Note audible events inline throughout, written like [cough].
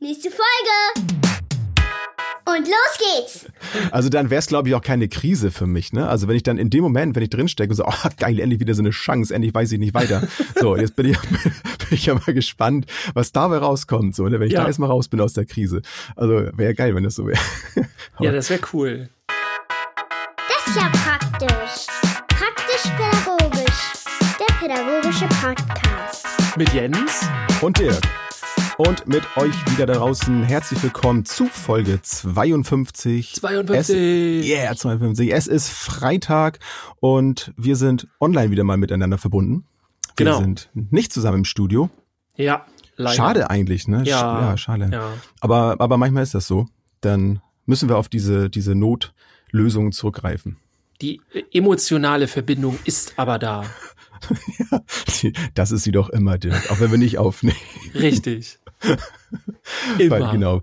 Nächste Folge! Und los geht's! Also dann wäre es, glaube ich, auch keine Krise für mich. Ne? Also wenn ich dann in dem Moment, wenn ich drinstecke und so, [laughs] oh geil, endlich wieder so eine Chance, endlich weiß ich nicht weiter. So, jetzt bin ich, [laughs] bin ich ja mal gespannt, was dabei rauskommt, so, ne? wenn ich ja. da erstmal raus bin aus der Krise. Also wäre geil, wenn das so wäre. [laughs] ja, das wäre cool. Das ist ja praktisch. Praktisch-pädagogisch. Der pädagogische Podcast. Mit Jens und Dirk und mit euch wieder da draußen. Herzlich willkommen zu Folge 52. 52. Es, yeah, 52. Es ist Freitag und wir sind online wieder mal miteinander verbunden. Wir genau. sind nicht zusammen im Studio. Ja, leider. Schade eigentlich, ne? Ja, ja schade. Ja. Aber, aber manchmal ist das so. Dann müssen wir auf diese, diese Notlösungen zurückgreifen. Die emotionale Verbindung ist aber da. [laughs] ja, das ist sie doch immer, Dirk, auch wenn wir nicht aufnehmen. Richtig. [laughs] Immer. Weil, genau,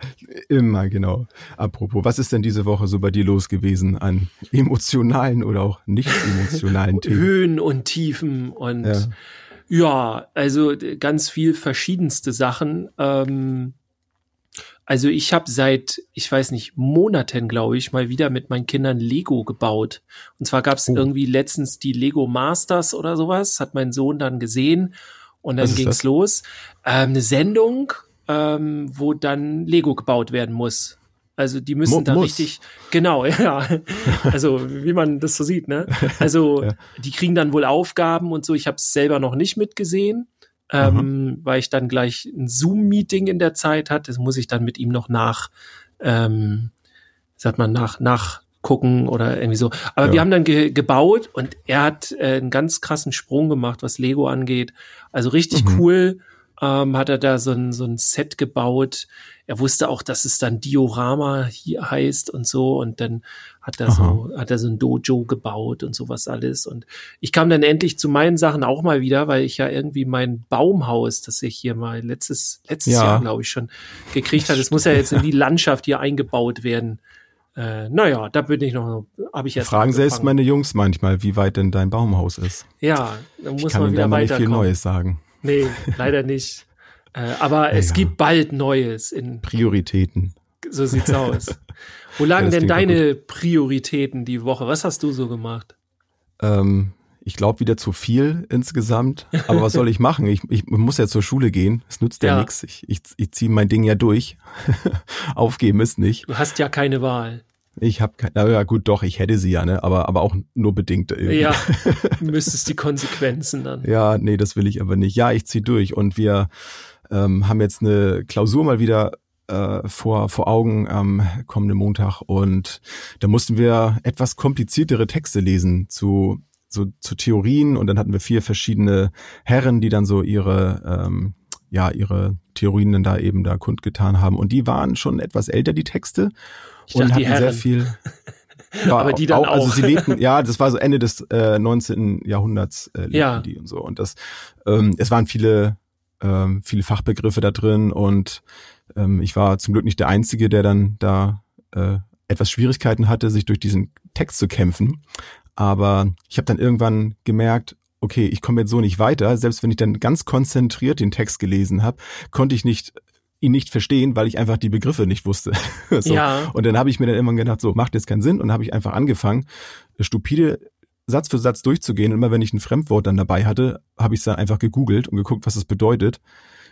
immer, genau. Apropos, was ist denn diese Woche so bei dir los gewesen an emotionalen oder auch nicht emotionalen [laughs] Themen? Höhen und Tiefen und ja, ja also ganz viel verschiedenste Sachen. Ähm, also ich habe seit, ich weiß nicht, Monaten, glaube ich, mal wieder mit meinen Kindern Lego gebaut. Und zwar gab es oh. irgendwie letztens die Lego Masters oder sowas, hat mein Sohn dann gesehen und dann ging's das? los. Ähm, eine Sendung, ähm, wo dann Lego gebaut werden muss. Also die müssen Mo da muss. richtig, genau, [laughs] ja. Also wie man das so sieht, ne? Also [laughs] ja. die kriegen dann wohl Aufgaben und so. Ich habe es selber noch nicht mitgesehen ähm, weil ich dann gleich ein Zoom-Meeting in der Zeit hatte. Das muss ich dann mit ihm noch nach, ähm, sagt man, nach, nachgucken oder irgendwie so. Aber ja. wir haben dann ge gebaut und er hat äh, einen ganz krassen Sprung gemacht, was Lego angeht. Also richtig mhm. cool ähm, hat er da so ein, so ein Set gebaut. Er wusste auch, dass es dann Diorama hier heißt und so. Und dann hat er Aha. so, hat er so ein Dojo gebaut und sowas alles. Und ich kam dann endlich zu meinen Sachen auch mal wieder, weil ich ja irgendwie mein Baumhaus, das ich hier mal letztes, letztes ja. Jahr, glaube ich, schon gekriegt hatte, das muss ja jetzt in die [laughs] Landschaft hier eingebaut werden. Äh, naja, da bin ich noch, habe ich jetzt. Fragen selbst meine Jungs manchmal, wie weit denn dein Baumhaus ist. Ja, da muss ich kann man wieder weiterkommen. nicht viel Neues sagen. Nee, leider nicht. [laughs] Äh, aber ja, es gibt bald Neues in Prioritäten. So sieht's aus. Wo lagen ja, denn deine Prioritäten die Woche? Was hast du so gemacht? Ähm, ich glaube wieder zu viel insgesamt. Aber was soll ich machen? Ich, ich muss ja zur Schule gehen. Es nützt ja, ja nichts. Ich, ich, ich ziehe mein Ding ja durch. [laughs] Aufgeben ist nicht. Du hast ja keine Wahl. Ich habe keine, ja gut, doch, ich hätte sie ja, ne, aber aber auch nur bedingt irgendwie. Ja, [laughs] müsstest die Konsequenzen dann. ja, nee, das will ich aber nicht. Ja, ich zieh durch und wir ähm, haben jetzt eine Klausur mal wieder äh, vor vor Augen am kommenden Montag und da mussten wir etwas kompliziertere Texte lesen zu so zu Theorien und dann hatten wir vier verschiedene Herren, die dann so ihre ähm, ja ihre Theorien dann da eben da kundgetan haben und die waren schon etwas älter die Texte ich und hatten sehr viel. Ja, [laughs] aber die dann auch, Also sie lebten, [laughs] ja, das war so Ende des äh, 19. Jahrhunderts äh, lebten ja. die und so. Und das, ähm, es waren viele, ähm, viele Fachbegriffe da drin und ähm, ich war zum Glück nicht der Einzige, der dann da äh, etwas Schwierigkeiten hatte, sich durch diesen Text zu kämpfen. Aber ich habe dann irgendwann gemerkt, okay, ich komme jetzt so nicht weiter. Selbst wenn ich dann ganz konzentriert den Text gelesen habe, konnte ich nicht ihn nicht verstehen, weil ich einfach die Begriffe nicht wusste. [laughs] so. ja. Und dann habe ich mir dann immer gedacht, so macht jetzt keinen Sinn und habe ich einfach angefangen, stupide Satz für Satz durchzugehen. Und immer wenn ich ein Fremdwort dann dabei hatte, habe ich es dann einfach gegoogelt und geguckt, was es bedeutet.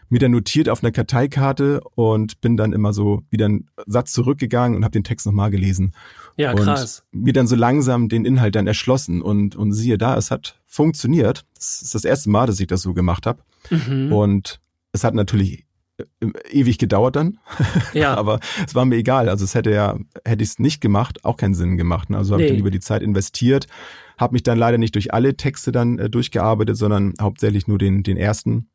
Mir dann notiert auf einer Karteikarte und bin dann immer so wieder einen Satz zurückgegangen und habe den Text nochmal gelesen. Ja, krass. Und mir dann so langsam den Inhalt dann erschlossen und, und siehe da, es hat funktioniert. Das ist das erste Mal, dass ich das so gemacht habe. Mhm. Und es hat natürlich ewig gedauert dann. [laughs] Ja. Aber es war mir egal. Also es hätte ja, hätte ich es nicht gemacht, auch keinen Sinn gemacht. Ne? Also habe nee. ich dann lieber die Zeit investiert, habe mich dann leider nicht durch alle Texte dann äh, durchgearbeitet, sondern hauptsächlich nur den, den ersten.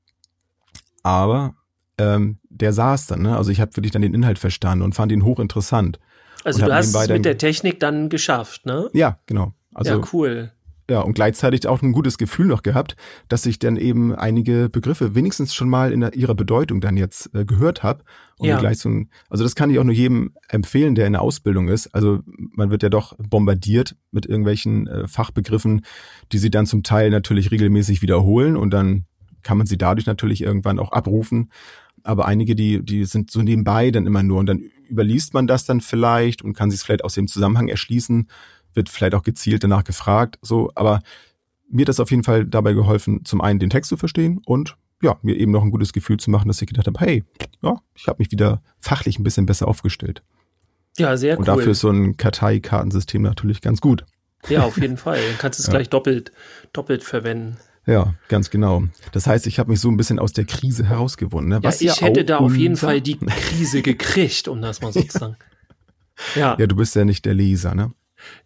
Aber ähm, der saß dann. Ne? Also ich habe wirklich dann den Inhalt verstanden und fand ihn hochinteressant. Also du hast es mit der Technik dann geschafft, ne? Ja, genau. Also, ja, cool ja, und gleichzeitig auch ein gutes Gefühl noch gehabt, dass ich dann eben einige Begriffe wenigstens schon mal in ihrer Bedeutung dann jetzt äh, gehört habe. Und ja. gleich so ein, also das kann ich auch nur jedem empfehlen, der in der Ausbildung ist. Also man wird ja doch bombardiert mit irgendwelchen äh, Fachbegriffen, die sie dann zum Teil natürlich regelmäßig wiederholen und dann kann man sie dadurch natürlich irgendwann auch abrufen. aber einige, die, die sind so nebenbei dann immer nur und dann überliest man das dann vielleicht und kann sich vielleicht aus dem Zusammenhang erschließen, wird vielleicht auch gezielt danach gefragt, so, aber mir hat das auf jeden Fall dabei geholfen, zum einen den Text zu verstehen und ja, mir eben noch ein gutes Gefühl zu machen, dass ich gedacht habe, hey, ja, ich habe mich wieder fachlich ein bisschen besser aufgestellt. Ja, sehr cool. Und dafür ist so ein Karteikartensystem natürlich ganz gut. Ja, auf jeden Fall. Dann kannst du es [laughs] ja. gleich doppelt, doppelt verwenden. Ja, ganz genau. Das heißt, ich habe mich so ein bisschen aus der Krise herausgewonnen. Ne? Was ja, ich ja hätte da auf jeden Fall die [laughs] Krise gekriegt, um das mal so zu sagen. Ja. ja, du bist ja nicht der Leser, ne?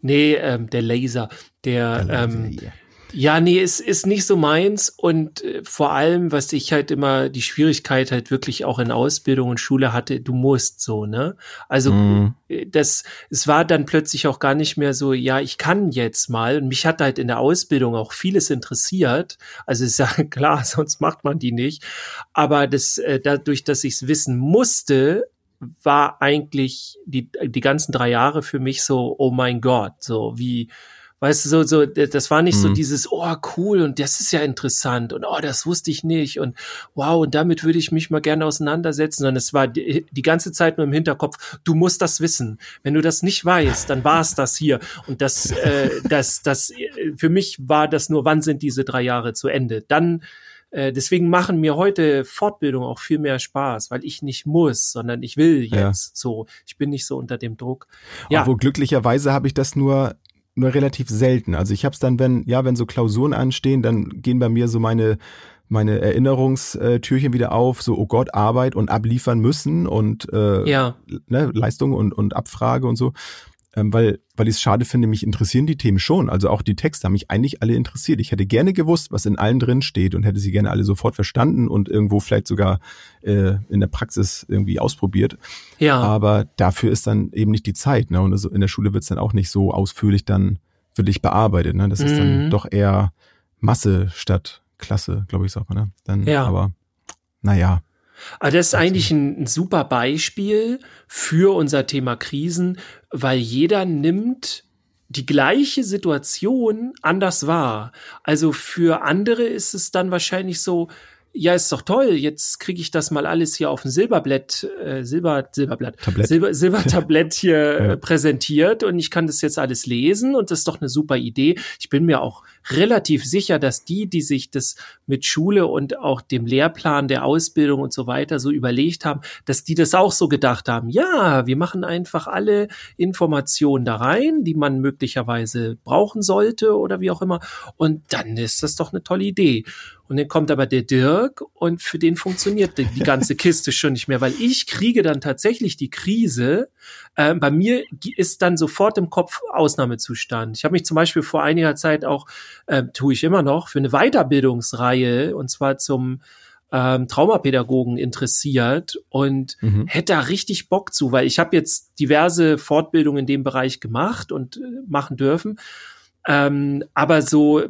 Nee, ähm, der Laser, der, der Laser, ähm, yeah. Ja, nee, es ist nicht so meins und äh, vor allem, was ich halt immer die Schwierigkeit halt wirklich auch in Ausbildung und Schule hatte, du musst so, ne? Also mm. das es war dann plötzlich auch gar nicht mehr so, ja, ich kann jetzt mal und mich hat halt in der Ausbildung auch vieles interessiert. Also ist ja [laughs] klar, sonst macht man die nicht, aber das äh, dadurch, dass ich es wissen musste, war eigentlich die die ganzen drei Jahre für mich so, oh mein Gott, so wie Weißt du, so, so, das war nicht mhm. so dieses, oh, cool, und das ist ja interessant, und oh, das wusste ich nicht, und wow, und damit würde ich mich mal gerne auseinandersetzen, sondern es war die, die ganze Zeit nur im Hinterkopf, du musst das wissen. Wenn du das nicht weißt, dann war es [laughs] das hier. Und das, äh, das, das, für mich war das nur, wann sind diese drei Jahre zu Ende? Dann, äh, deswegen machen mir heute Fortbildung auch viel mehr Spaß, weil ich nicht muss, sondern ich will jetzt ja. so. Ich bin nicht so unter dem Druck. Ja. Obwohl glücklicherweise habe ich das nur nur relativ selten. Also ich habe es dann, wenn ja, wenn so Klausuren anstehen, dann gehen bei mir so meine meine Erinnerungstürchen wieder auf, so oh Gott, Arbeit und abliefern müssen und äh, ja. ne, Leistung und und Abfrage und so ähm, weil, weil ich es schade finde, mich interessieren die Themen schon. Also auch die Texte haben mich eigentlich alle interessiert. Ich hätte gerne gewusst, was in allen drin steht und hätte sie gerne alle sofort verstanden und irgendwo vielleicht sogar äh, in der Praxis irgendwie ausprobiert. Ja. Aber dafür ist dann eben nicht die Zeit. Ne? Und also in der Schule wird es dann auch nicht so ausführlich dann für dich bearbeitet. Ne? Das ist dann mhm. doch eher Masse statt Klasse, glaube ich, sagt man. Ne? Dann, ja. Aber naja. Aber das ist eigentlich ein, ein, super Beispiel für unser Thema Krisen, weil jeder nimmt die gleiche Situation anders wahr. Also für andere ist es dann wahrscheinlich so, ja, ist doch toll, jetzt kriege ich das mal alles hier auf ein Silberblatt, äh, Silber, Silberblatt, Tablett. Silber, Silbertablett [laughs] hier ja. Äh, präsentiert und ich kann das jetzt alles lesen und das ist doch eine super Idee. Ich bin mir auch relativ sicher, dass die, die sich das mit Schule und auch dem Lehrplan der Ausbildung und so weiter so überlegt haben, dass die das auch so gedacht haben. Ja, wir machen einfach alle Informationen da rein, die man möglicherweise brauchen sollte oder wie auch immer. Und dann ist das doch eine tolle Idee. Und dann kommt aber der Dirk und für den funktioniert die, ganze Kiste schon nicht mehr, weil ich kriege dann tatsächlich die Krise. Äh, bei mir ist dann sofort im Kopf Ausnahmezustand. Ich habe mich zum Beispiel vor einiger Zeit auch, äh, tue ich immer noch, für eine Weiterbildungsreihe und zwar zum ähm, Traumapädagogen interessiert und mhm. hätte da richtig Bock zu, weil ich habe jetzt diverse Fortbildungen in dem Bereich gemacht und äh, machen dürfen. Ähm, aber so,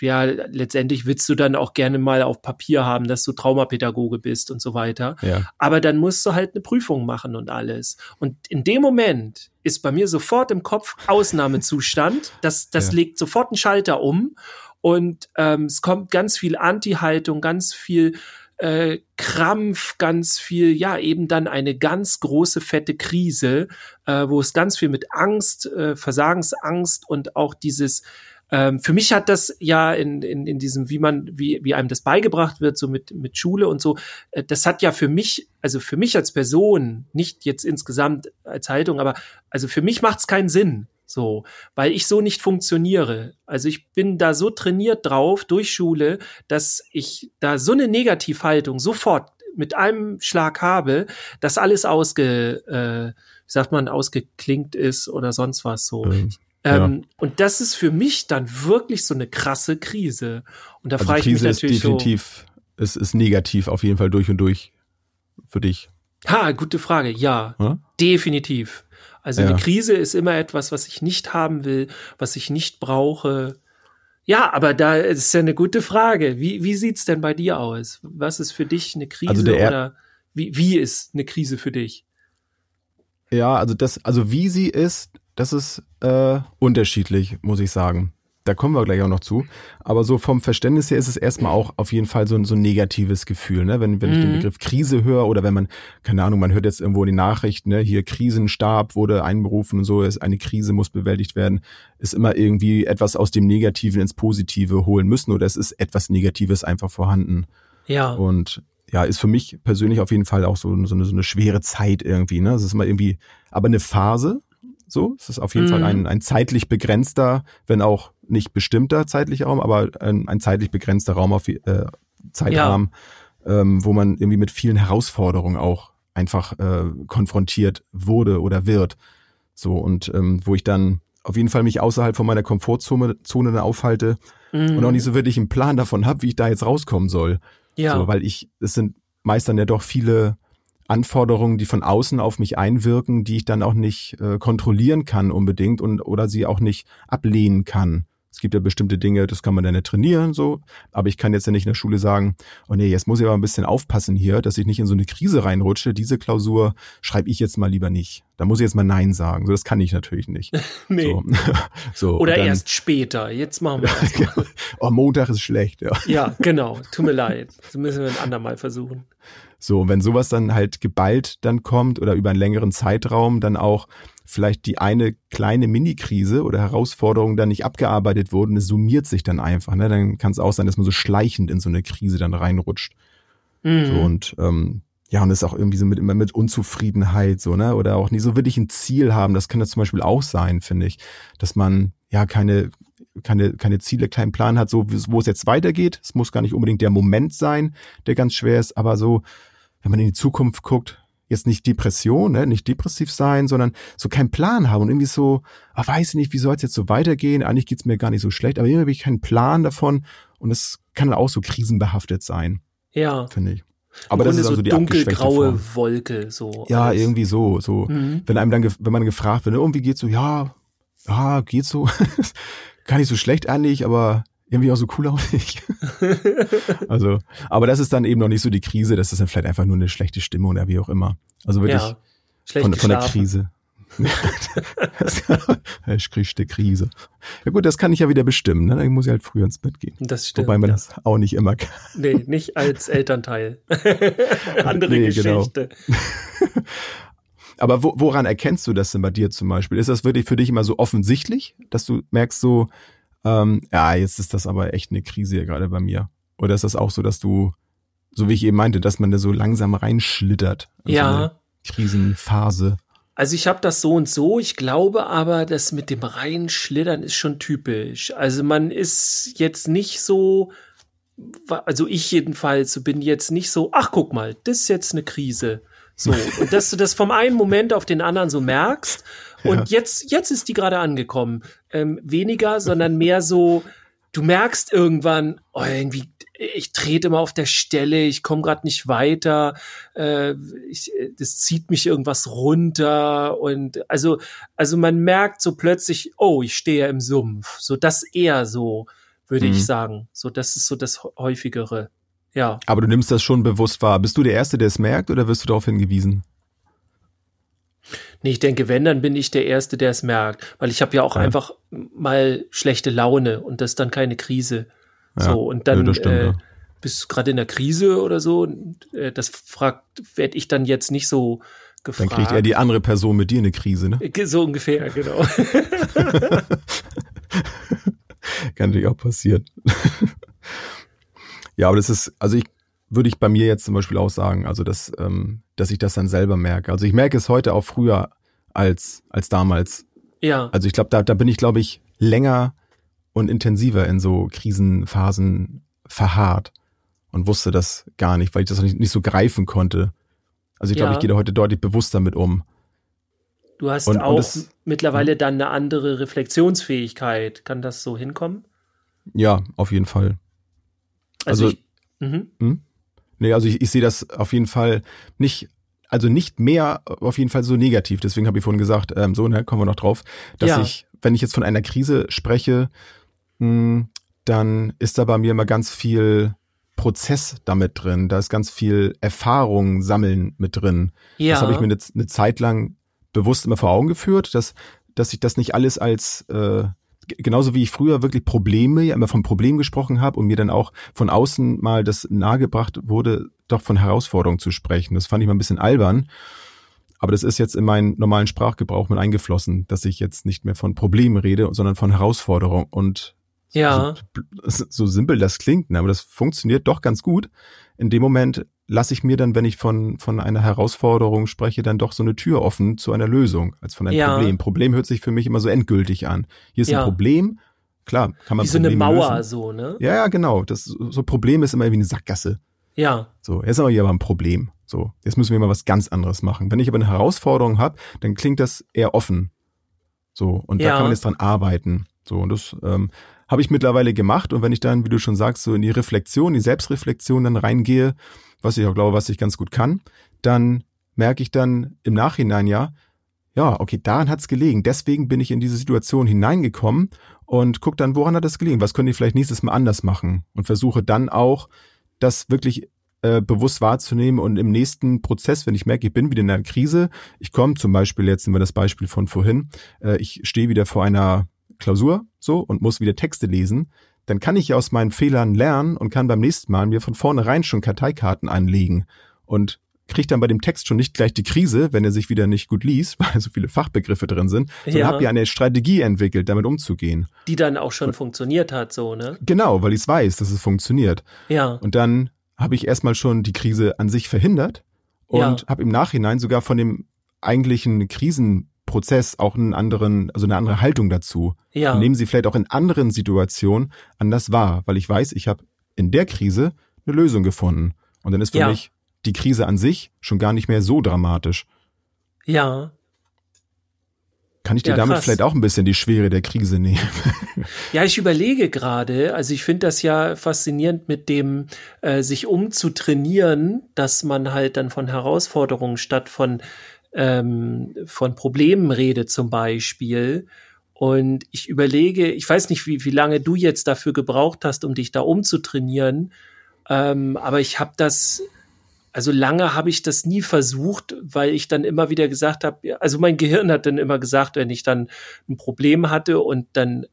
ja, letztendlich willst du dann auch gerne mal auf Papier haben, dass du Traumapädagoge bist und so weiter. Ja. Aber dann musst du halt eine Prüfung machen und alles. Und in dem Moment ist bei mir sofort im Kopf Ausnahmezustand. [laughs] Das, das ja. legt sofort einen Schalter um. Und ähm, es kommt ganz viel Anti-Haltung, ganz viel äh, Krampf, ganz viel, ja, eben dann eine ganz große, fette Krise, äh, wo es ganz viel mit Angst, äh, Versagensangst und auch dieses ähm, für mich hat das ja in, in, in diesem, wie man, wie, wie einem das beigebracht wird, so mit, mit Schule und so, äh, das hat ja für mich, also für mich als Person, nicht jetzt insgesamt als Haltung, aber also für mich macht es keinen Sinn. So, weil ich so nicht funktioniere. Also ich bin da so trainiert drauf durch Schule, dass ich da so eine Negativhaltung sofort mit einem Schlag habe, dass alles ausge, äh, wie sagt man, ausgeklingt ist oder sonst was so. Mhm. Ähm, ja. Und das ist für mich dann wirklich so eine krasse Krise. Und da also frage ich mich natürlich ist definitiv, so, es ist negativ auf jeden Fall durch und durch für dich. Ha, gute Frage. Ja, hm? definitiv. Also ja. eine Krise ist immer etwas, was ich nicht haben will, was ich nicht brauche. Ja, aber da ist ja eine gute Frage. Wie, wie sieht's denn bei dir aus? Was ist für dich eine Krise also oder wie, wie ist eine Krise für dich? Ja, also das, also wie sie ist, das ist äh, unterschiedlich, muss ich sagen. Da kommen wir gleich auch noch zu. Aber so vom Verständnis her ist es erstmal auch auf jeden Fall so ein, so ein negatives Gefühl, ne? Wenn, wenn mhm. ich den mhm. Begriff Krise höre oder wenn man, keine Ahnung, man hört jetzt irgendwo den Nachrichten, ne, hier Krisenstab wurde einberufen und so, ist eine Krise muss bewältigt werden, ist immer irgendwie etwas aus dem Negativen ins Positive holen müssen oder es ist etwas Negatives einfach vorhanden. Ja. Und ja, ist für mich persönlich auf jeden Fall auch so, so, eine, so eine schwere Zeit irgendwie. Ne? Es ist immer irgendwie, aber eine Phase. So, es ist auf jeden mhm. Fall ein, ein zeitlich begrenzter, wenn auch nicht bestimmter zeitlicher Raum, aber ein, ein zeitlich begrenzter Raum auf äh, Zeitrahmen, ja. ähm, wo man irgendwie mit vielen Herausforderungen auch einfach äh, konfrontiert wurde oder wird. So und ähm, wo ich dann auf jeden Fall mich außerhalb von meiner Komfortzone Zone aufhalte mhm. und auch nicht so wirklich einen Plan davon habe, wie ich da jetzt rauskommen soll. Ja. So, weil ich, es sind meist dann ja doch viele Anforderungen, die von außen auf mich einwirken, die ich dann auch nicht äh, kontrollieren kann unbedingt und oder sie auch nicht ablehnen kann. Es gibt ja bestimmte Dinge, das kann man dann nicht trainieren, so. Aber ich kann jetzt ja nicht in der Schule sagen, oh nee, jetzt muss ich aber ein bisschen aufpassen hier, dass ich nicht in so eine Krise reinrutsche. Diese Klausur schreibe ich jetzt mal lieber nicht. Da muss ich jetzt mal Nein sagen. So, das kann ich natürlich nicht. [laughs] nee. So. [laughs] so Oder dann, erst später. Jetzt machen wir das. [laughs] oh, Montag ist schlecht, ja. Ja, genau. Tut mir leid. Das müssen wir ein andermal versuchen. So, und wenn sowas dann halt geballt dann kommt oder über einen längeren Zeitraum dann auch vielleicht die eine kleine Mini-Krise oder Herausforderung dann nicht abgearbeitet wurden, es summiert sich dann einfach. Ne? Dann kann es auch sein, dass man so schleichend in so eine Krise dann reinrutscht. Mhm. So, und ähm, ja, und das ist auch irgendwie so mit immer mit Unzufriedenheit, so, ne? Oder auch nie so wirklich ein Ziel haben. Das kann das zum Beispiel auch sein, finde ich. Dass man ja keine, keine, keine Ziele, keinen Plan hat, so wo es jetzt weitergeht. Es muss gar nicht unbedingt der Moment sein, der ganz schwer ist, aber so, wenn man in die Zukunft guckt, jetzt nicht Depression, ne, nicht depressiv sein, sondern so keinen Plan haben und irgendwie so, ah, weiß ich nicht, wie soll es jetzt so weitergehen? Eigentlich geht's mir gar nicht so schlecht, aber irgendwie habe ich keinen Plan davon und es kann auch so krisenbehaftet sein. Ja. Finde ich. Aber das ist also so die dunkelgraue Wolke, so. Ja, alles. irgendwie so, so. Mhm. Wenn einem dann, wenn man gefragt wird, irgendwie geht's so, ja, ja, geht so. [laughs] Gar nicht so schlecht eigentlich, aber irgendwie auch so cool auch nicht. [laughs] also, aber das ist dann eben noch nicht so die Krise, das ist dann vielleicht einfach nur eine schlechte Stimme oder wie auch immer. Also wirklich ja, von, von der Krise. ich krieg eine Krise. Ja gut, das kann ich ja wieder bestimmen, ne? Dann muss ich halt früher ins Bett gehen. Das stimmt. Wobei man ja. das auch nicht immer kann. Nee, nicht als Elternteil. [laughs] Andere nee, genau. Geschichte. Genau. [laughs] Aber wo, woran erkennst du das denn bei dir zum Beispiel? Ist das wirklich für dich immer so offensichtlich, dass du merkst so, ähm, ja, jetzt ist das aber echt eine Krise hier gerade bei mir. Oder ist das auch so, dass du, so wie ich eben meinte, dass man da so langsam reinschlittert? Ja. So Krisenphase. Also ich habe das so und so. Ich glaube aber, das mit dem Reinschlittern ist schon typisch. Also man ist jetzt nicht so, also ich jedenfalls bin jetzt nicht so, ach guck mal, das ist jetzt eine Krise. So, [laughs] und dass du das vom einen Moment auf den anderen so merkst und ja. jetzt, jetzt ist die gerade angekommen. Ähm, weniger, sondern mehr so, du merkst irgendwann, oh, irgendwie, ich trete immer auf der Stelle, ich komme gerade nicht weiter, äh, ich, das zieht mich irgendwas runter und also, also man merkt so plötzlich, oh, ich stehe ja im Sumpf. So das eher so, würde mhm. ich sagen. So, das ist so das häufigere. Ja. Aber du nimmst das schon bewusst wahr. Bist du der Erste, der es merkt, oder wirst du darauf hingewiesen? Nee, ich denke, wenn, dann bin ich der Erste, der es merkt. Weil ich habe ja auch ja. einfach mal schlechte Laune und das ist dann keine Krise. Ja. So, und dann ja, stimmt, äh, bist du gerade in der Krise oder so. Und, äh, das fragt, werde ich dann jetzt nicht so gefragt. Dann kriegt er die andere Person mit dir eine Krise, ne? So ungefähr, genau. [laughs] Kann natürlich auch passieren. [laughs] ja, aber das ist, also ich würde ich bei mir jetzt zum Beispiel auch sagen, also dass, ähm, dass ich das dann selber merke. Also ich merke es heute auch früher als, als damals. Ja. Also ich glaube, da, da bin ich, glaube ich, länger und intensiver in so Krisenphasen verharrt und wusste das gar nicht, weil ich das nicht, nicht so greifen konnte. Also ich glaube, ja. ich gehe da heute deutlich bewusster mit um. Du hast und, auch und das, mittlerweile dann eine andere Reflexionsfähigkeit. Kann das so hinkommen? Ja, auf jeden Fall. Also, also ich, mhm. hm? Nee, also ich, ich sehe das auf jeden Fall nicht, also nicht mehr auf jeden Fall so negativ. Deswegen habe ich vorhin gesagt, ähm, so, ne, kommen wir noch drauf, dass ja. ich, wenn ich jetzt von einer Krise spreche, mh, hm, dann ist da bei mir immer ganz viel Prozess damit drin. Da ist ganz viel Erfahrung sammeln mit drin. Ja. Das habe ich mir eine, eine Zeit lang bewusst immer vor Augen geführt, dass, dass ich das nicht alles als äh, genauso wie ich früher wirklich Probleme, ja immer vom Problem gesprochen habe und mir dann auch von außen mal das nahegebracht wurde, doch von Herausforderungen zu sprechen. Das fand ich mal ein bisschen albern. Aber das ist jetzt in meinen normalen Sprachgebrauch mit eingeflossen, dass ich jetzt nicht mehr von Problemen rede, sondern von Herausforderungen. Und ja. so, so simpel das klingt, ne, aber das funktioniert doch ganz gut. In dem Moment lasse ich mir dann, wenn ich von, von einer Herausforderung spreche, dann doch so eine Tür offen zu einer Lösung, als von einem ja. Problem. Problem hört sich für mich immer so endgültig an. Hier ist ja. ein Problem, klar, kann man Wie so eine Mauer, lösen. so, ne? Ja, ja, genau. Das, so Problem ist immer wie eine Sackgasse. Ja. So, jetzt haben wir hier aber ein Problem. So, jetzt müssen wir mal was ganz anderes machen. Wenn ich aber eine Herausforderung habe, dann klingt das eher offen. So, und ja. da kann man jetzt dran arbeiten. So, und das ähm, habe ich mittlerweile gemacht. Und wenn ich dann, wie du schon sagst, so in die Reflexion, die Selbstreflexion dann reingehe, was ich auch glaube, was ich ganz gut kann, dann merke ich dann im Nachhinein ja, ja, okay, daran hat's gelegen. Deswegen bin ich in diese Situation hineingekommen und guck dann, woran hat es gelegen? Was könnte ich vielleicht nächstes Mal anders machen? Und versuche dann auch, das wirklich äh, bewusst wahrzunehmen und im nächsten Prozess, wenn ich merke, ich bin wieder in einer Krise, ich komme zum Beispiel, jetzt nehmen wir das Beispiel von vorhin, äh, ich stehe wieder vor einer Klausur so und muss wieder Texte lesen, dann kann ich ja aus meinen Fehlern lernen und kann beim nächsten Mal mir von vornherein schon Karteikarten anlegen und kriegt dann bei dem Text schon nicht gleich die Krise, wenn er sich wieder nicht gut liest, [laughs] weil so viele Fachbegriffe drin sind, sondern ja. habe ja eine Strategie entwickelt, damit umzugehen. Die dann auch schon und, funktioniert hat, so, ne? Genau, weil ich es weiß, dass es funktioniert. Ja. Und dann habe ich erstmal schon die Krise an sich verhindert und ja. habe im Nachhinein sogar von dem eigentlichen Krisenprozess auch einen anderen, also eine andere Haltung dazu. Ja. Und nehmen sie vielleicht auch in anderen Situationen anders wahr, weil ich weiß, ich habe in der Krise eine Lösung gefunden. Und dann ist für ja. mich die Krise an sich schon gar nicht mehr so dramatisch. Ja, kann ich dir ja, damit krass. vielleicht auch ein bisschen die Schwere der Krise nehmen? [laughs] ja, ich überlege gerade, also ich finde das ja faszinierend mit dem äh, sich umzutrainieren, dass man halt dann von Herausforderungen statt von ähm, von Problemen redet zum Beispiel. Und ich überlege, ich weiß nicht, wie, wie lange du jetzt dafür gebraucht hast, um dich da umzutrainieren, ähm, aber ich habe das also lange habe ich das nie versucht, weil ich dann immer wieder gesagt habe, also mein Gehirn hat dann immer gesagt, wenn ich dann ein Problem hatte und dann,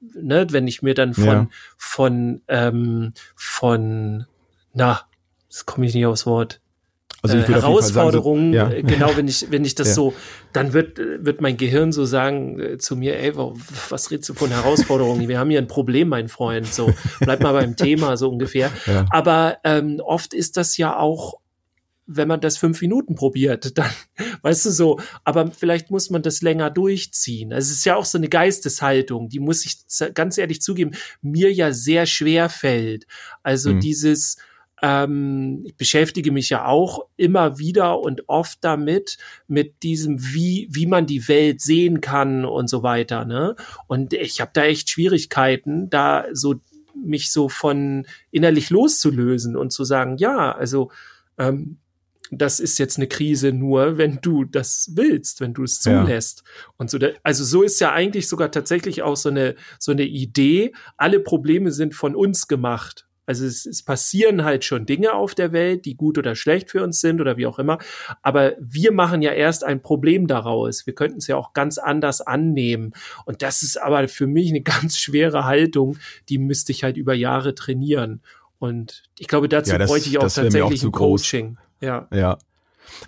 ne, wenn ich mir dann von, ja. von, ähm, von, na, das komme ich nicht aufs Wort. Also ich äh, Herausforderungen, sagen, so, ja. Äh, genau, wenn ich, wenn ich das [laughs] ja. so, dann wird, wird mein Gehirn so sagen äh, zu mir, ey, was redest du von Herausforderungen? Wir haben hier ein Problem, mein Freund, so, bleib mal beim Thema, so ungefähr. [laughs] Ja. Aber ähm, oft ist das ja auch wenn man das fünf Minuten probiert, [laughs] dann, weißt du so, aber vielleicht muss man das länger durchziehen. Also es ist ja auch so eine Geisteshaltung, die muss ich ganz ehrlich zugeben, mir ja sehr schwer fällt. Also mhm. dieses, ähm, ich beschäftige mich ja auch immer wieder und oft damit, mit diesem, wie, wie man die Welt sehen kann und so weiter. Ne? Und ich habe da echt Schwierigkeiten, da so mich so von innerlich loszulösen und zu sagen, ja, also ähm, das ist jetzt eine Krise nur, wenn du das willst, wenn du es zulässt. Ja. Und so, also so ist ja eigentlich sogar tatsächlich auch so eine, so eine Idee. Alle Probleme sind von uns gemacht. Also es, es passieren halt schon Dinge auf der Welt, die gut oder schlecht für uns sind oder wie auch immer. Aber wir machen ja erst ein Problem daraus. Wir könnten es ja auch ganz anders annehmen. Und das ist aber für mich eine [laughs] ganz schwere Haltung. Die müsste ich halt über Jahre trainieren. Und ich glaube, dazu ja, das, bräuchte ich auch tatsächlich auch ein Coaching. Groß. Ja. Ja.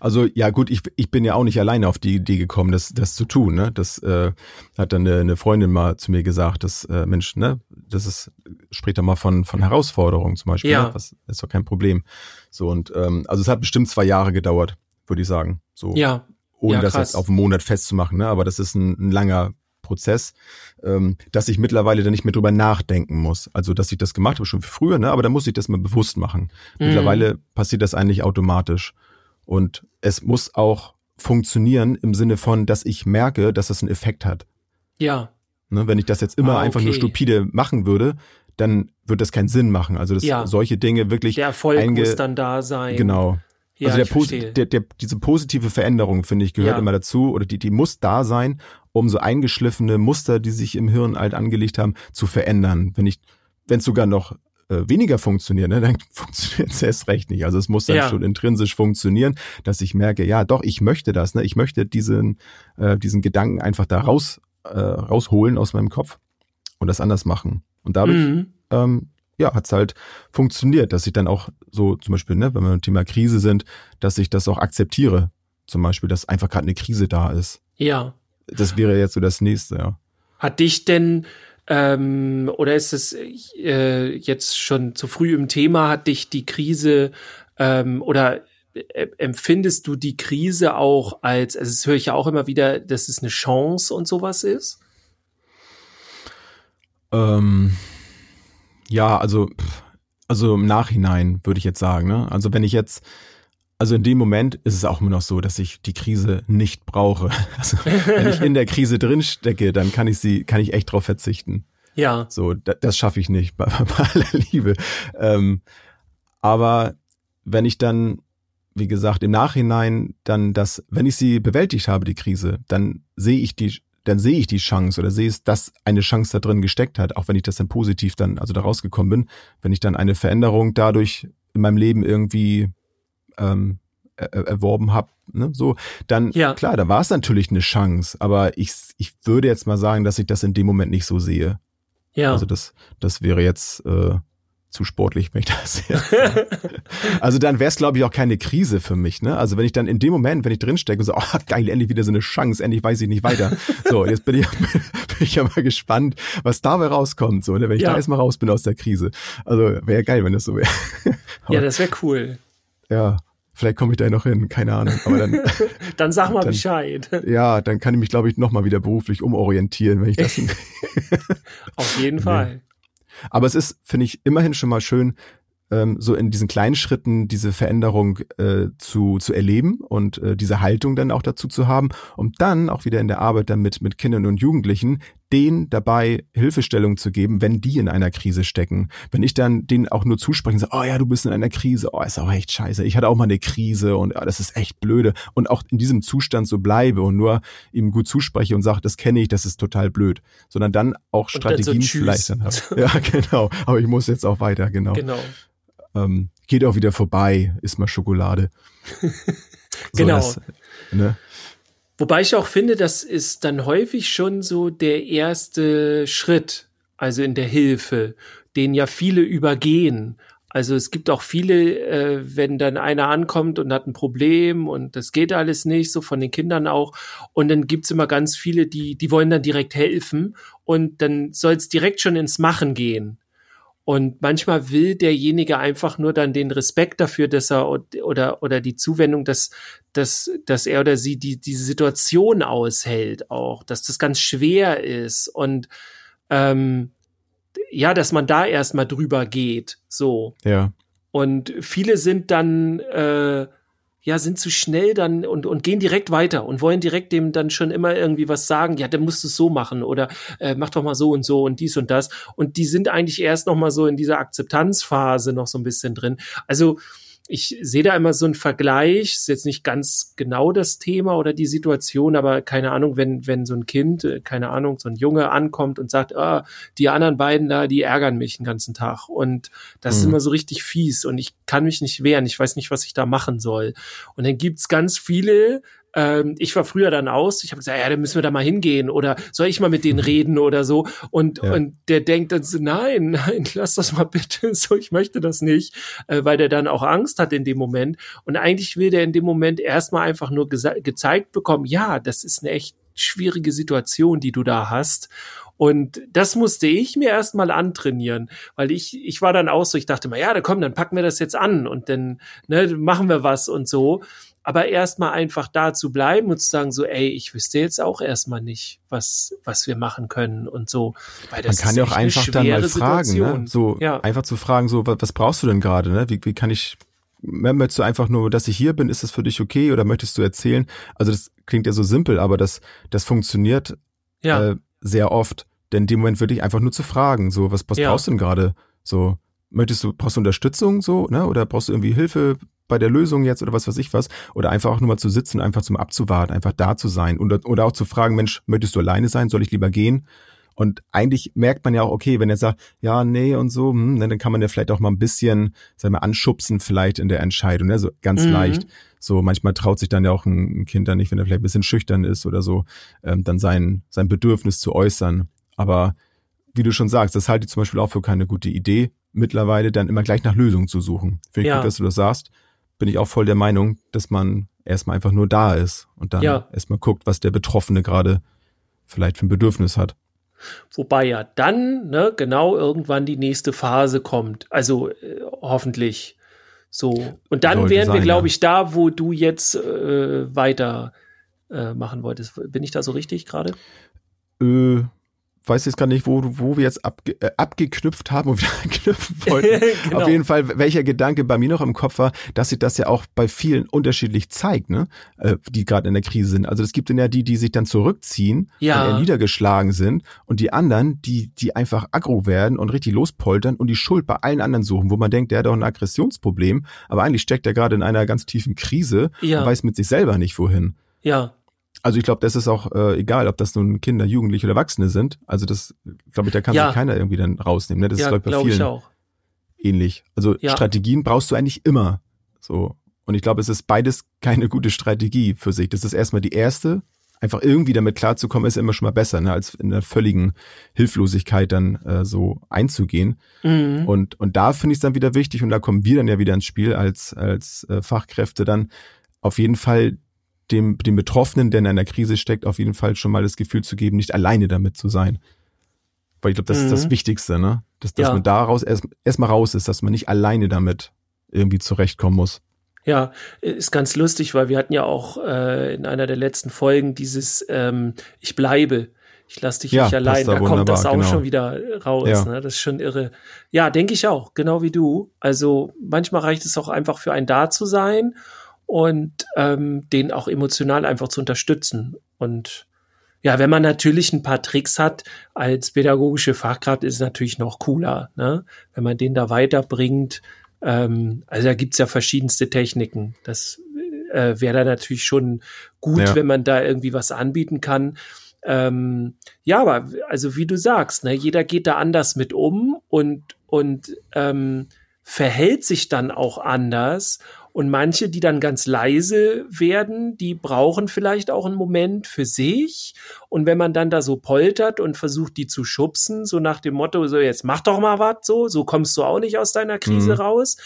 Also ja gut, ich, ich bin ja auch nicht alleine auf die Idee gekommen, das, das zu tun. Ne? Das äh, hat dann eine, eine Freundin mal zu mir gesagt, dass äh, Mensch, ne, das ist, spricht da mal von, von Herausforderungen zum Beispiel. Ja. Ne? Was ist doch kein Problem. So und ähm, also es hat bestimmt zwei Jahre gedauert, würde ich sagen. So. Ja. Ohne ja, das jetzt auf einen Monat festzumachen, ne? Aber das ist ein, ein langer Prozess, ähm, dass ich mittlerweile dann nicht mehr drüber nachdenken muss. Also, dass ich das gemacht habe schon früher, ne? aber da muss ich das mal bewusst machen. Mhm. Mittlerweile passiert das eigentlich automatisch. Und es muss auch funktionieren im Sinne von, dass ich merke, dass das einen Effekt hat. Ja. Ne, wenn ich das jetzt immer ah, okay. einfach nur stupide machen würde, dann wird das keinen Sinn machen. Also dass ja. solche Dinge wirklich. Der Erfolg muss dann da sein. Genau. Ja, also der, Pos der, der, diese positive Veränderung, finde ich, gehört ja. immer dazu, oder die, die muss da sein, um so eingeschliffene Muster, die sich im Hirn alt angelegt haben, zu verändern. Wenn ich, wenn es sogar noch äh, weniger funktioniert, ne, dann [laughs] funktioniert es erst recht nicht. Also es muss dann ja. schon intrinsisch funktionieren, dass ich merke, ja, doch, ich möchte das, ne? Ich möchte diesen, äh, diesen Gedanken einfach da raus, äh, rausholen aus meinem Kopf. und das anders machen. Und dadurch, mhm. ähm, ja, hat's halt funktioniert, dass ich dann auch so zum Beispiel, ne, wenn wir beim Thema Krise sind, dass ich das auch akzeptiere. Zum Beispiel, dass einfach gerade eine Krise da ist. Ja. Das wäre jetzt so das nächste, ja. Hat dich denn ähm, oder ist es äh, jetzt schon zu früh im Thema? Hat dich die Krise ähm, oder äh, empfindest du die Krise auch als, also das höre ich ja auch immer wieder, dass es eine Chance und sowas ist? Ähm, ja, also, also im Nachhinein würde ich jetzt sagen, ne? Also wenn ich jetzt, also in dem Moment ist es auch immer noch so, dass ich die Krise nicht brauche. [laughs] Also wenn ich in der Krise drin stecke, dann kann ich sie, kann ich echt drauf verzichten. Ja. So, das, das schaffe ich nicht [laughs] bei, bei aller Liebe. Ähm, aber wenn ich dann, wie gesagt, im Nachhinein dann das, wenn ich sie bewältigt habe, die Krise, dann sehe ich die dann sehe ich die Chance oder sehe es, dass eine Chance da drin gesteckt hat, auch wenn ich das dann positiv dann, also da rausgekommen bin, wenn ich dann eine Veränderung dadurch in meinem Leben irgendwie ähm, er, erworben habe, ne, so, dann ja. klar, da war es natürlich eine Chance, aber ich, ich würde jetzt mal sagen, dass ich das in dem Moment nicht so sehe. Ja. Also das, das wäre jetzt äh, zu sportlich, [laughs] wenn ich das jetzt [laughs] Also dann wäre es, glaube ich, auch keine Krise für mich. Ne? Also wenn ich dann in dem Moment, wenn ich drinstecke und so, oh, geil, endlich wieder so eine Chance, endlich weiß ich nicht weiter. [laughs] So, jetzt bin ich, bin ich ja mal gespannt, was dabei rauskommt, so, ne? wenn ich ja. da erstmal raus bin aus der Krise. Also wäre geil, wenn das so wäre. ja, das wäre cool. Ja, Vielleicht komme ich da noch hin, keine Ahnung. Aber dann, [laughs] dann sag mal dann, Bescheid. Ja, dann kann ich mich, glaube ich, noch mal wieder beruflich umorientieren, wenn ich das. [laughs] Auf jeden Fall. Aber es ist, finde ich, immerhin schon mal schön, ähm, so in diesen kleinen Schritten diese Veränderung äh, zu, zu erleben und äh, diese Haltung dann auch dazu zu haben, um dann auch wieder in der Arbeit damit mit Kindern und Jugendlichen denen dabei Hilfestellung zu geben, wenn die in einer Krise stecken. Wenn ich dann denen auch nur zusprechen, so, oh ja, du bist in einer Krise, oh, ist aber echt scheiße, ich hatte auch mal eine Krise und oh, das ist echt blöde und auch in diesem Zustand so bleibe und nur ihm gut zuspreche und sage, das kenne ich, das ist total blöd, sondern dann auch Strategien dann so vielleicht dann habe. [laughs] Ja, genau, aber ich muss jetzt auch weiter, genau. Genau. Ähm, geht auch wieder vorbei, isst mal Schokolade. [laughs] so, genau. Das, ne? Wobei ich auch finde, das ist dann häufig schon so der erste Schritt, also in der Hilfe, den ja viele übergehen. Also es gibt auch viele, äh, wenn dann einer ankommt und hat ein Problem und das geht alles nicht, so von den Kindern auch. Und dann gibt's immer ganz viele, die, die wollen dann direkt helfen und dann soll es direkt schon ins Machen gehen. Und manchmal will derjenige einfach nur dann den Respekt dafür, dass er oder oder die Zuwendung, dass dass dass er oder sie die diese Situation aushält, auch, dass das ganz schwer ist und ähm, ja, dass man da erstmal drüber geht, so. Ja. Und viele sind dann äh, ja, sind zu schnell dann und, und gehen direkt weiter und wollen direkt dem dann schon immer irgendwie was sagen, ja, dann musst du es so machen oder äh, mach doch mal so und so und dies und das. Und die sind eigentlich erst noch mal so in dieser Akzeptanzphase noch so ein bisschen drin. Also ich sehe da immer so einen Vergleich, ist jetzt nicht ganz genau das Thema oder die Situation, aber keine Ahnung, wenn, wenn so ein Kind, äh, keine Ahnung, so ein Junge ankommt und sagt, ah, die anderen beiden da, die ärgern mich den ganzen Tag. Und das mhm. ist immer so richtig fies und ich kann mich nicht wehren, ich weiß nicht, was ich da machen soll. Und dann gibt's ganz viele, ähm, ich war früher dann aus, ich habe gesagt, ja, dann müssen wir da mal hingehen oder soll ich mal mit denen reden oder so? Und ja. und der denkt dann so, nein, [laughs] nein, lass das mal bitte, [laughs] so ich möchte das nicht, äh, weil der dann auch Angst hat in dem Moment. Und eigentlich will der in dem Moment erstmal einfach nur gezeigt bekommen, ja, das ist eine echt schwierige Situation, die du da hast. Und das musste ich mir erstmal antrainieren, weil ich, ich war dann auch so, ich dachte mal, ja, da komm, dann packen wir das jetzt an und dann ne, machen wir was und so aber erstmal einfach da zu bleiben und zu sagen so, ey, ich wüsste jetzt auch erstmal nicht, was, was wir machen können und so. Weil das Man kann ja auch einfach dann mal fragen, ne? so ja. einfach zu fragen, so, was, was brauchst du denn gerade, ne? Wie, wie kann ich, möchtest du einfach nur, dass ich hier bin, ist das für dich okay oder möchtest du erzählen? Also das klingt ja so simpel, aber das, das funktioniert ja. äh, sehr oft. Denn in dem Moment würde ich einfach nur zu fragen, so, was, was ja. brauchst du denn gerade? So, möchtest du, brauchst du Unterstützung so, ne? Oder brauchst du irgendwie Hilfe bei der Lösung jetzt oder was weiß ich was? Oder einfach auch nur mal zu sitzen, einfach zum Abzuwarten, einfach da zu sein. Und, oder auch zu fragen, Mensch, möchtest du alleine sein? Soll ich lieber gehen? Und eigentlich merkt man ja auch, okay, wenn er sagt, ja, nee und so, hm, dann kann man ja vielleicht auch mal ein bisschen, sagen wir, anschubsen vielleicht in der Entscheidung, ne? so ganz mhm. leicht. So manchmal traut sich dann ja auch ein Kind dann nicht, wenn er vielleicht ein bisschen schüchtern ist oder so, ähm, dann sein, sein Bedürfnis zu äußern. Aber wie du schon sagst, das halte ich zum Beispiel auch für keine gute Idee, mittlerweile dann immer gleich nach Lösungen zu suchen. Finde ich ja. gut, dass du das sagst. Bin ich auch voll der Meinung, dass man erstmal einfach nur da ist und dann ja. erstmal guckt, was der Betroffene gerade vielleicht für ein Bedürfnis hat. Wobei ja dann ne, genau irgendwann die nächste Phase kommt. Also äh, hoffentlich so. Und dann Sollte wären wir, glaube ich, da, wo du jetzt äh, weiter äh, machen wolltest. Bin ich da so richtig gerade? Äh, weiß jetzt gar nicht, wo, wo wir jetzt abge, äh, abgeknüpft haben und [laughs] wieder anknüpfen wollten. [laughs] genau. Auf jeden Fall, welcher Gedanke bei mir noch im Kopf war, dass sich das ja auch bei vielen unterschiedlich zeigt, ne? Äh, die gerade in der Krise sind. Also es gibt dann ja die, die sich dann zurückziehen, ja. eher niedergeschlagen sind und die anderen, die, die einfach aggro werden und richtig lospoltern und die Schuld bei allen anderen suchen, wo man denkt, der hat doch ein Aggressionsproblem, aber eigentlich steckt er gerade in einer ganz tiefen Krise ja. und weiß mit sich selber nicht wohin. Ja, also ich glaube, das ist auch äh, egal, ob das nun Kinder, Jugendliche oder Erwachsene sind. Also das, glaube ich, da kann ja. sich keiner irgendwie dann rausnehmen. Ne? Das ja, ist, glaube ich, bei vielen ich auch. ähnlich. Also ja. Strategien brauchst du eigentlich immer. So. Und ich glaube, es ist beides keine gute Strategie für sich. Das ist erstmal die erste. Einfach irgendwie damit klarzukommen, ist immer schon mal besser, ne, als in der völligen Hilflosigkeit dann äh, so einzugehen. Mhm. Und, und da finde ich es dann wieder wichtig, und da kommen wir dann ja wieder ins Spiel als, als äh, Fachkräfte dann, auf jeden Fall dem, dem Betroffenen, der in einer Krise steckt, auf jeden Fall schon mal das Gefühl zu geben, nicht alleine damit zu sein. Weil ich glaube, das mhm. ist das. Wichtigste, ne? Dass, dass ja. man daraus erst erstmal raus ist, dass man nicht alleine damit irgendwie zurechtkommen muss. Ja, ist ganz lustig, weil wir hatten ja auch äh, in einer der letzten Folgen dieses ähm, Ich bleibe. Ich lass dich ja, nicht allein. Da, da kommt das auch genau. schon wieder raus. Ja. Ne? Das ist schon irre. Ja, denke ich auch, genau wie du. Also manchmal reicht es auch einfach für einen da zu sein und ähm, den auch emotional einfach zu unterstützen. Und ja, wenn man natürlich ein paar Tricks hat als pädagogische Fachkraft, ist es natürlich noch cooler, ne? wenn man den da weiterbringt. Ähm, also da gibt's ja verschiedenste Techniken. Das äh, wäre da natürlich schon gut, ja. wenn man da irgendwie was anbieten kann. Ähm, ja, aber also wie du sagst, ne, jeder geht da anders mit um und, und ähm, verhält sich dann auch anders. Und manche, die dann ganz leise werden, die brauchen vielleicht auch einen Moment für sich. Und wenn man dann da so poltert und versucht, die zu schubsen, so nach dem Motto, so jetzt mach doch mal was, so, so kommst du auch nicht aus deiner Krise mhm. raus,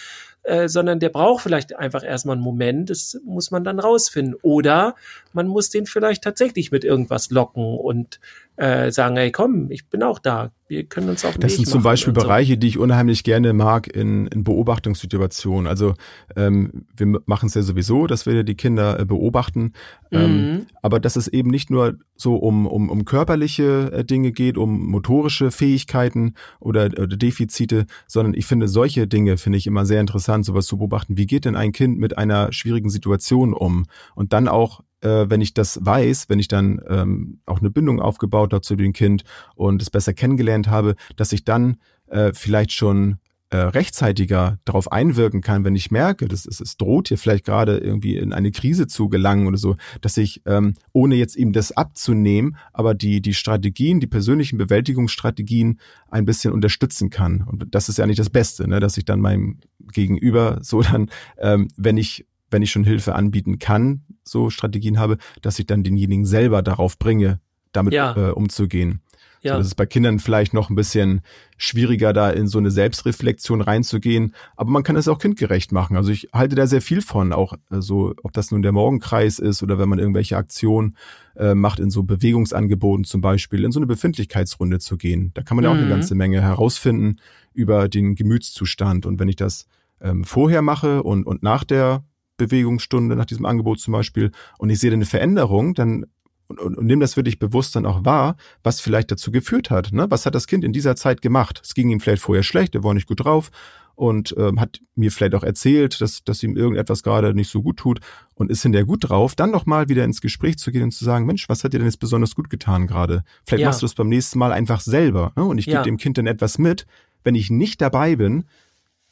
äh, sondern der braucht vielleicht einfach erstmal einen Moment, das muss man dann rausfinden. Oder man muss den vielleicht tatsächlich mit irgendwas locken und äh, sagen, hey komm, ich bin auch da, wir können uns den Das sind zum Beispiel Bereiche, die ich unheimlich gerne mag in, in Beobachtungssituationen. Also ähm, wir machen es ja sowieso, dass wir die Kinder äh, beobachten. Ähm, mhm. Aber dass es eben nicht nur so um, um, um körperliche äh, Dinge geht, um motorische Fähigkeiten oder, oder Defizite, sondern ich finde solche Dinge finde ich immer sehr interessant, sowas zu beobachten. Wie geht denn ein Kind mit einer schwierigen Situation um? Und dann auch äh, wenn ich das weiß, wenn ich dann ähm, auch eine Bindung aufgebaut habe zu dem Kind und es besser kennengelernt habe, dass ich dann äh, vielleicht schon äh, rechtzeitiger darauf einwirken kann, wenn ich merke, dass es, es droht hier vielleicht gerade irgendwie in eine Krise zu gelangen oder so, dass ich, ähm, ohne jetzt ihm das abzunehmen, aber die, die Strategien, die persönlichen Bewältigungsstrategien ein bisschen unterstützen kann. Und das ist ja nicht das Beste, ne? dass ich dann meinem Gegenüber so dann, ähm, wenn ich wenn ich schon Hilfe anbieten kann, so Strategien habe, dass ich dann denjenigen selber darauf bringe, damit ja. äh, umzugehen. Ja. So, das ist bei Kindern vielleicht noch ein bisschen schwieriger, da in so eine Selbstreflexion reinzugehen, aber man kann es auch kindgerecht machen. Also ich halte da sehr viel von, auch äh, so, ob das nun der Morgenkreis ist oder wenn man irgendwelche Aktionen äh, macht, in so Bewegungsangeboten zum Beispiel, in so eine Befindlichkeitsrunde zu gehen. Da kann man ja auch eine mhm. ganze Menge herausfinden über den Gemütszustand. Und wenn ich das ähm, vorher mache und, und nach der Bewegungsstunde, nach diesem Angebot zum Beispiel, und ich sehe eine Veränderung, dann und, und, und nehme das wirklich bewusst dann auch wahr, was vielleicht dazu geführt hat. Ne? Was hat das Kind in dieser Zeit gemacht? Es ging ihm vielleicht vorher schlecht, er war nicht gut drauf und ähm, hat mir vielleicht auch erzählt, dass, dass ihm irgendetwas gerade nicht so gut tut und ist hinterher gut drauf, dann nochmal wieder ins Gespräch zu gehen und zu sagen, Mensch, was hat dir denn jetzt besonders gut getan gerade? Vielleicht ja. machst du es beim nächsten Mal einfach selber ne? und ich gebe ja. dem Kind dann etwas mit. Wenn ich nicht dabei bin,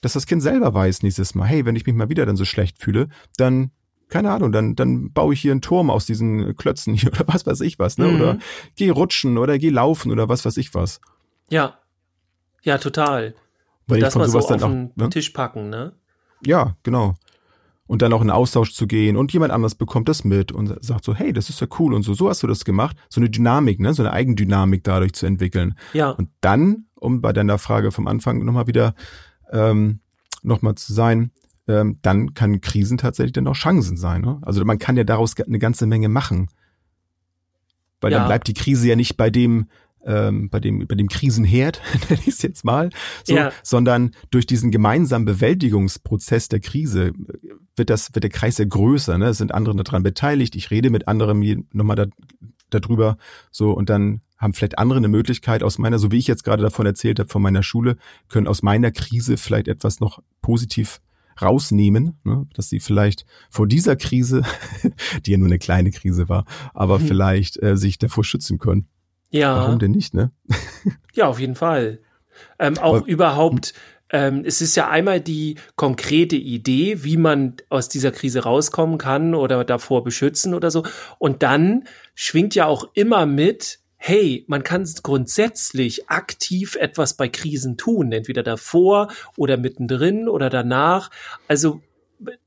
dass das Kind selber weiß nächstes Mal, hey, wenn ich mich mal wieder dann so schlecht fühle, dann keine Ahnung, dann, dann baue ich hier einen Turm aus diesen Klötzen hier [laughs] oder was weiß ich was, ne? Mhm. Oder geh rutschen oder geh laufen oder was weiß ich was. Ja. Ja, total. Weil das mal so auf den auch, ne? Tisch packen, ne? Ja, genau. und dann auch in Austausch zu gehen und jemand anders bekommt das mit und sagt so, hey, das ist ja cool und so, so hast du das gemacht. So eine Dynamik, ne, so eine Eigendynamik dadurch zu entwickeln. Ja. Und dann, um bei deiner Frage vom Anfang nochmal wieder ähm, nochmal zu sein, ähm, dann kann Krisen tatsächlich dann auch Chancen sein. Ne? Also man kann ja daraus eine ganze Menge machen. Weil ja. dann bleibt die Krise ja nicht bei dem, ähm, bei dem, bei dem Krisenherd, [laughs] nenne ich es jetzt mal, so, ja. sondern durch diesen gemeinsamen Bewältigungsprozess der Krise wird das, wird der Kreis ja größer, ne? Es sind andere daran beteiligt, ich rede mit anderem nochmal da, darüber, so, und dann haben vielleicht andere eine Möglichkeit aus meiner, so wie ich jetzt gerade davon erzählt habe, von meiner Schule, können aus meiner Krise vielleicht etwas noch positiv rausnehmen, ne? dass sie vielleicht vor dieser Krise, [laughs] die ja nur eine kleine Krise war, aber mhm. vielleicht äh, sich davor schützen können. Ja. Warum denn nicht, ne? ja, auf jeden Fall. Ähm, auch Aber, überhaupt, ähm, es ist ja einmal die konkrete Idee, wie man aus dieser Krise rauskommen kann oder davor beschützen oder so. Und dann schwingt ja auch immer mit, hey, man kann grundsätzlich aktiv etwas bei Krisen tun, entweder davor oder mittendrin oder danach. Also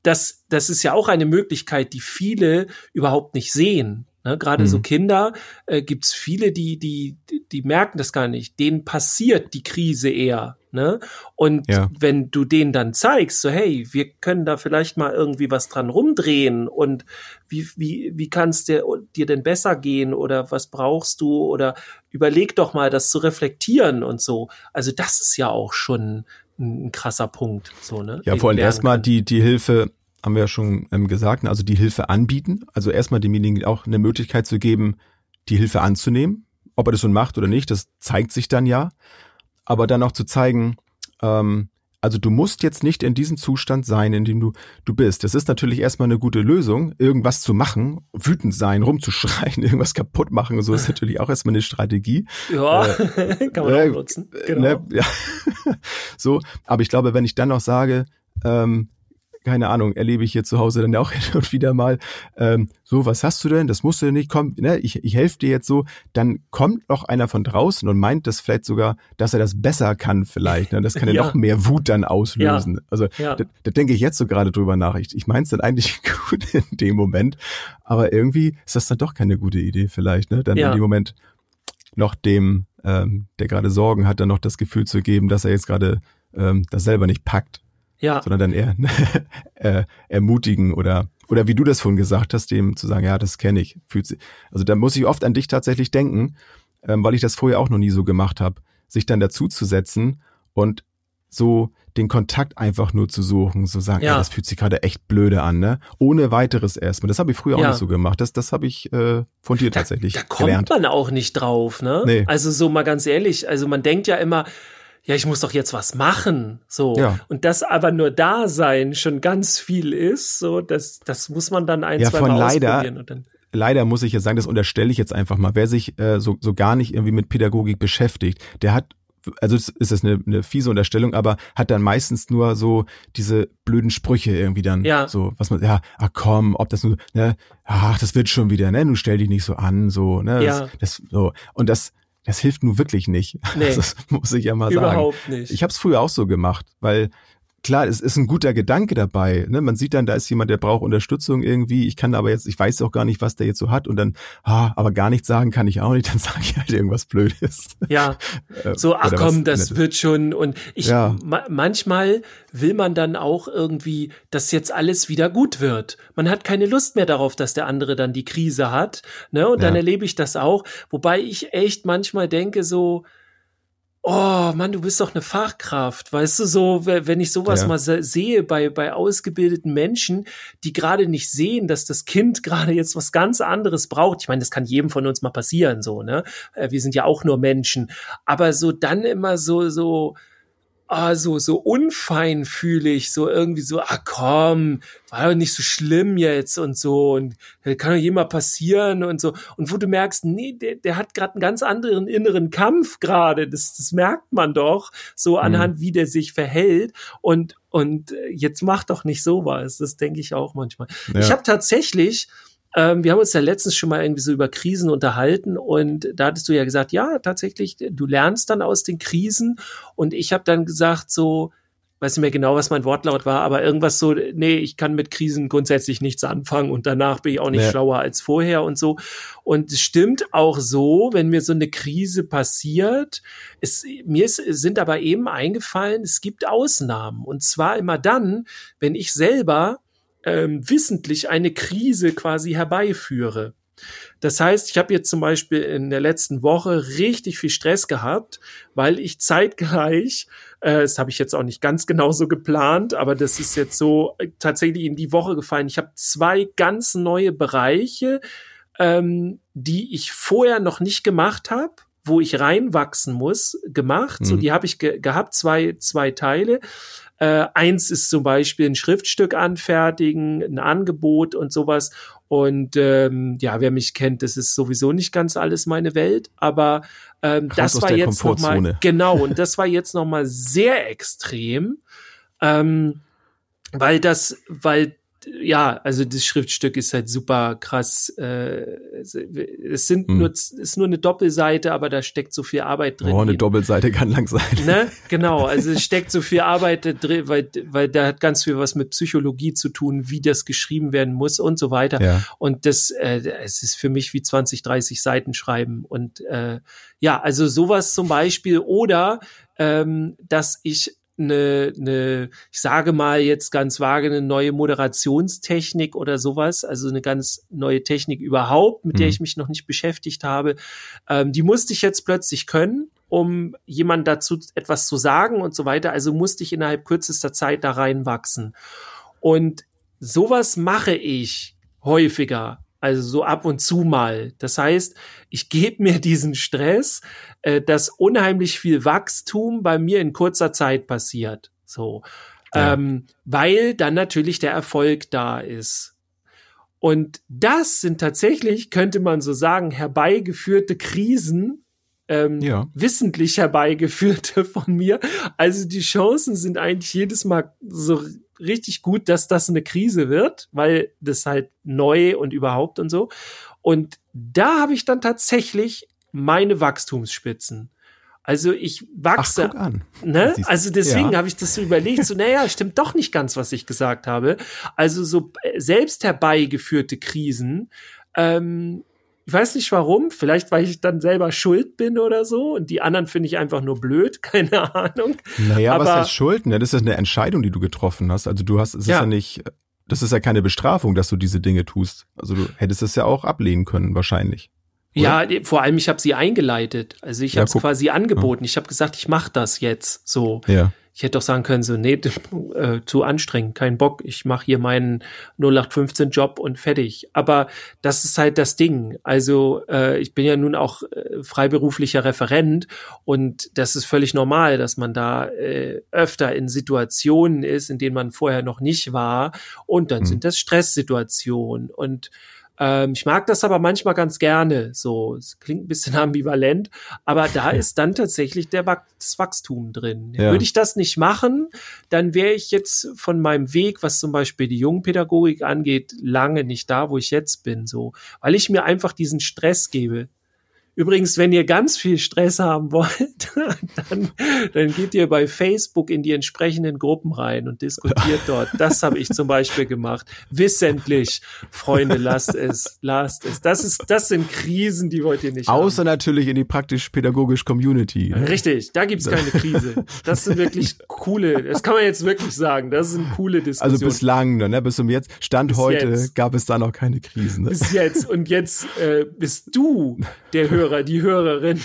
das, das ist ja auch eine Möglichkeit, die viele überhaupt nicht sehen. Ne, Gerade mhm. so Kinder äh, gibt es viele, die, die, die merken das gar nicht. Denen passiert die Krise eher. Ne? Und ja. wenn du denen dann zeigst, so hey, wir können da vielleicht mal irgendwie was dran rumdrehen und wie, wie, wie kann es dir, dir denn besser gehen oder was brauchst du oder überleg doch mal, das zu reflektieren und so. Also das ist ja auch schon ein, ein krasser Punkt. So, ne? Ja, vor allem erstmal die, die Hilfe haben wir ja schon ähm, gesagt, ne, also die Hilfe anbieten. Also erstmal demjenigen auch eine Möglichkeit zu geben, die Hilfe anzunehmen. Ob er das schon macht oder nicht, das zeigt sich dann ja. Aber dann auch zu zeigen, ähm, also du musst jetzt nicht in diesem Zustand sein, in dem du, du bist. Das ist natürlich erstmal eine gute Lösung, irgendwas zu machen, wütend sein, rumzuschreien, [laughs] irgendwas kaputt machen und so ist natürlich auch erstmal eine Strategie. Ja, äh, [laughs] kann man äh, auch nutzen. Genau. Ne, ja. [laughs] so, aber ich glaube, wenn ich dann noch sage, ähm, keine Ahnung, erlebe ich hier zu Hause dann auch [laughs] hin und wieder mal, ähm, so, was hast du denn? Das musst du nicht, komm, ne, ich, ich helfe dir jetzt so. Dann kommt noch einer von draußen und meint das vielleicht sogar, dass er das besser kann vielleicht. Ne? Das kann ja, [laughs] ja noch mehr Wut dann auslösen. Ja. Also ja. Da, da denke ich jetzt so gerade drüber nach. Ich, ich meine es dann eigentlich [laughs] gut in dem Moment, aber irgendwie ist das dann doch keine gute Idee vielleicht, ne? Dann ja. in dem Moment noch dem, ähm, der gerade Sorgen hat, dann noch das Gefühl zu geben, dass er jetzt gerade ähm, das selber nicht packt ja. sondern dann eher [laughs] äh, ermutigen oder oder wie du das vorhin gesagt hast, dem zu sagen, ja, das kenne ich, fühlt sich. Also da muss ich oft an dich tatsächlich denken, ähm, weil ich das vorher auch noch nie so gemacht habe, sich dann dazu zu setzen und so den Kontakt einfach nur zu suchen, so sagen, ja, ja das fühlt sich gerade echt blöde an, ne? Ohne weiteres erstmal. Das habe ich früher ja. auch nicht so gemacht. Das, das habe ich äh, von dir tatsächlich da, da kommt gelernt. man auch nicht drauf, ne? Nee. Also so mal ganz ehrlich, also man denkt ja immer, ja, ich muss doch jetzt was machen, so. Ja. Und das aber nur da sein schon ganz viel ist, so, das, das muss man dann ein, ja, zwei von Mal leider, ausprobieren und dann leider muss ich jetzt sagen, das unterstelle ich jetzt einfach mal. Wer sich äh, so, so gar nicht irgendwie mit Pädagogik beschäftigt, der hat also ist das eine, eine fiese Unterstellung, aber hat dann meistens nur so diese blöden Sprüche irgendwie dann ja. so, was man, ja, ach komm, ob das nur, ne, ach, das wird schon wieder, ne, du stell dich nicht so an, so, ne, ja. das, das so und das das hilft nun wirklich nicht. Nee, [laughs] das muss ich ja mal sagen. Überhaupt nicht. Ich habe es früher auch so gemacht, weil klar, es ist ein guter Gedanke dabei. Ne? Man sieht dann, da ist jemand, der braucht Unterstützung irgendwie. Ich kann aber jetzt, ich weiß auch gar nicht, was der jetzt so hat und dann, ah, aber gar nichts sagen kann ich auch nicht. [laughs] Dann sage ich halt irgendwas Blödes. Ja, [laughs] äh, so, ach komm, das Nettes. wird schon. Und ich, ja. ma manchmal will man dann auch irgendwie, dass jetzt alles wieder gut wird. Man hat keine Lust mehr darauf, dass der andere dann die Krise hat. Ne? Und dann ja. erlebe ich das auch. Wobei ich echt manchmal denke so, oh Mann, du bist doch eine Fachkraft, weißt du, so, wenn ich sowas ja. mal sehe bei, bei ausgebildeten Menschen, die gerade nicht sehen, dass das Kind [laughs] gerade jetzt was ganz anderes braucht. Ich meine, das kann jedem von uns mal passieren, so, ne? Äh, wir sind ja auch nur Menschen. Aber so dann immer so, so, ah, so, so unfeinfühlig, so irgendwie so, ah komm, war doch nicht so schlimm jetzt und so und kann doch jemand passieren und so. Und wo du merkst, nee, der, der hat gerade einen ganz anderen inneren Kampf gerade, das, das merkt man doch, so mhm. anhand, mhm. wie der sich verhält und, und äh, jetzt mach doch nicht sowas, das denke ich auch manchmal. Ja. Ich habe tatsächlich ähm, wir haben uns ja letztens schon mal irgendwie so über Krisen unterhalten und da hattest du ja gesagt, ja, tatsächlich, du lernst dann aus den Krisen und ich habe dann gesagt so, weiß nicht mehr genau, was mein Wortlaut war, aber irgendwas so, nee, ich kann mit Krisen grundsätzlich nichts anfangen und danach bin ich auch nicht ja. schlauer als vorher und so. Und es stimmt auch so, wenn mir so eine Krise passiert, es, mir ist, sind aber eben eingefallen, es gibt Ausnahmen. Und zwar immer dann, wenn ich selber ähm, wissentlich eine Krise quasi herbeiführe. Das heißt, ich habe jetzt zum Beispiel in der letzten Woche richtig viel Stress gehabt, weil ich zeitgleich, äh, das habe ich jetzt auch nicht ganz genau so geplant, aber das ist jetzt so äh, tatsächlich in die Woche gefallen. Ich habe zwei ganz neue Bereiche, ähm, die ich vorher noch nicht gemacht habe wo ich reinwachsen muss, gemacht. Mhm. So, die habe ich ge gehabt, zwei, zwei Teile. Äh, eins ist zum Beispiel ein Schriftstück anfertigen, ein Angebot und sowas. Und ähm, ja, wer mich kennt, das ist sowieso nicht ganz alles meine Welt, aber ähm, das war jetzt noch mal [laughs] genau und das war jetzt noch mal sehr extrem, ähm, weil das, weil ja, also das Schriftstück ist halt super krass. Äh, es sind hm. nur, es ist nur eine Doppelseite, aber da steckt so viel Arbeit drin. Oh, eine Doppelseite kann lang sein. Ne? [laughs] Genau, also es steckt so viel Arbeit drin, weil, weil da hat ganz viel was mit Psychologie zu tun, wie das geschrieben werden muss und so weiter. Ja. Und das, äh, es ist für mich wie 20, 30 Seiten schreiben. Und äh, ja, also sowas zum Beispiel oder ähm, dass ich eine, eine, ich sage mal jetzt ganz vage, eine neue Moderationstechnik oder sowas, also eine ganz neue Technik überhaupt, mit mhm. der ich mich noch nicht beschäftigt habe. Ähm, die musste ich jetzt plötzlich können, um jemand dazu etwas zu sagen und so weiter. Also musste ich innerhalb kürzester Zeit da reinwachsen. Und sowas mache ich häufiger. Also so ab und zu mal. Das heißt, ich gebe mir diesen Stress, äh, dass unheimlich viel Wachstum bei mir in kurzer Zeit passiert. So. Ja. Ähm, weil dann natürlich der Erfolg da ist. Und das sind tatsächlich, könnte man so sagen, herbeigeführte Krisen, ähm, ja. wissentlich herbeigeführte [laughs] von mir. Also die Chancen sind eigentlich jedes Mal so richtig gut, dass das eine Krise wird, weil das halt neu und überhaupt und so. Und da habe ich dann tatsächlich meine Wachstumsspitzen. Also ich wachse. Ach, an. Ne? Also deswegen ja. habe ich das so überlegt, so, naja, stimmt doch nicht ganz, was ich gesagt habe. Also so äh, selbst herbeigeführte Krisen ähm, ich weiß nicht warum, vielleicht weil ich dann selber schuld bin oder so und die anderen finde ich einfach nur blöd, [laughs] keine Ahnung. Naja, Aber, was heißt Schuld? Ne? Das ist eine Entscheidung, die du getroffen hast. Also du hast, es ja. ist ja nicht, das ist ja keine Bestrafung, dass du diese Dinge tust. Also du hättest es ja auch ablehnen können, wahrscheinlich. Oder? Ja, vor allem ich habe sie eingeleitet. Also ich ja, habe es quasi angeboten. Ja. Ich habe gesagt, ich mache das jetzt so. Ja. Ich hätte doch sagen können, so, nee, [laughs] äh, zu anstrengend, kein Bock, ich mache hier meinen 0815-Job und fertig. Aber das ist halt das Ding. Also äh, ich bin ja nun auch äh, freiberuflicher Referent und das ist völlig normal, dass man da äh, öfter in Situationen ist, in denen man vorher noch nicht war. Und dann mhm. sind das Stresssituationen. Und ähm, ich mag das aber manchmal ganz gerne. So, es klingt ein bisschen [laughs] ambivalent, aber da [laughs] ist dann tatsächlich der Wach das Wachstum drin. Ja. Würde ich das nicht machen, dann wäre ich jetzt von meinem Weg, was zum Beispiel die Jungpädagogik angeht, lange nicht da, wo ich jetzt bin. So, weil ich mir einfach diesen Stress gebe. Übrigens, wenn ihr ganz viel Stress haben wollt, [laughs] dann, dann geht ihr bei Facebook in die entsprechenden Gruppen rein und diskutiert dort. Das habe ich zum Beispiel gemacht. Wissentlich, Freunde, lasst es, lasst es. Das ist, das sind Krisen, die wollt ihr nicht. Außer haben. natürlich in die praktisch-pädagogisch Community. Ne? Richtig, da gibt's keine Krise. Das sind wirklich [laughs] coole, das kann man jetzt wirklich sagen. Das sind coole Diskussionen. Also bislang, ne? Bis zum jetzt, Stand bis heute jetzt. gab es da noch keine Krisen. Ne? Bis jetzt. Und jetzt äh, bist du der Hörer [laughs] Hörer, die Hörerin,